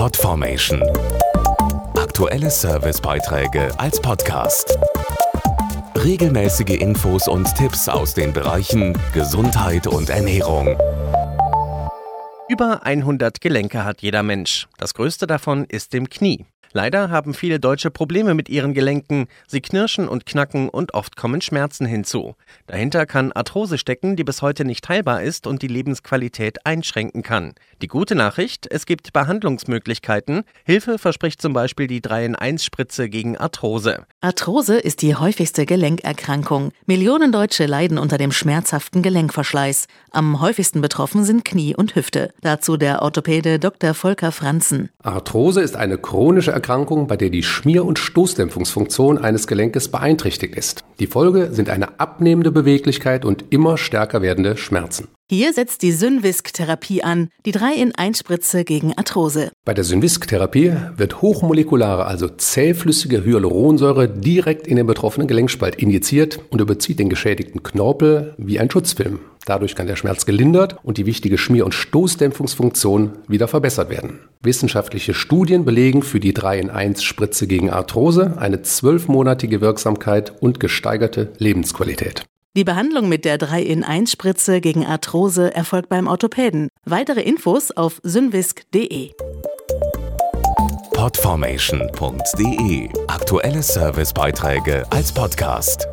Podformation. Aktuelle Servicebeiträge als Podcast. Regelmäßige Infos und Tipps aus den Bereichen Gesundheit und Ernährung. Über 100 Gelenke hat jeder Mensch. Das größte davon ist im Knie. Leider haben viele Deutsche Probleme mit ihren Gelenken. Sie knirschen und knacken und oft kommen Schmerzen hinzu. Dahinter kann Arthrose stecken, die bis heute nicht heilbar ist und die Lebensqualität einschränken kann. Die gute Nachricht, es gibt Behandlungsmöglichkeiten. Hilfe verspricht zum Beispiel die 3-in-1-Spritze gegen Arthrose. Arthrose ist die häufigste Gelenkerkrankung. Millionen Deutsche leiden unter dem schmerzhaften Gelenkverschleiß. Am häufigsten betroffen sind Knie und Hüfte. Dazu der Orthopäde Dr. Volker Franzen. Arthrose ist eine chronische Erkrankung, bei der die Schmier- und Stoßdämpfungsfunktion eines Gelenkes beeinträchtigt ist. Die Folge sind eine abnehmende Beweglichkeit und immer stärker werdende Schmerzen. Hier setzt die Synvisk-Therapie an, die 3-in-1-Spritze gegen Arthrose. Bei der Synvisk-Therapie wird hochmolekulare, also zähflüssige Hyaluronsäure direkt in den betroffenen Gelenkspalt injiziert und überzieht den geschädigten Knorpel wie ein Schutzfilm. Dadurch kann der Schmerz gelindert und die wichtige Schmier- und Stoßdämpfungsfunktion wieder verbessert werden. Wissenschaftliche Studien belegen für die 3-in-1-Spritze gegen Arthrose eine zwölfmonatige Wirksamkeit und gesteigerte Lebensqualität. Die Behandlung mit der 3-in-1-Spritze gegen Arthrose erfolgt beim Orthopäden. Weitere Infos auf synvisk.de. Podformation.de Aktuelle Servicebeiträge als Podcast.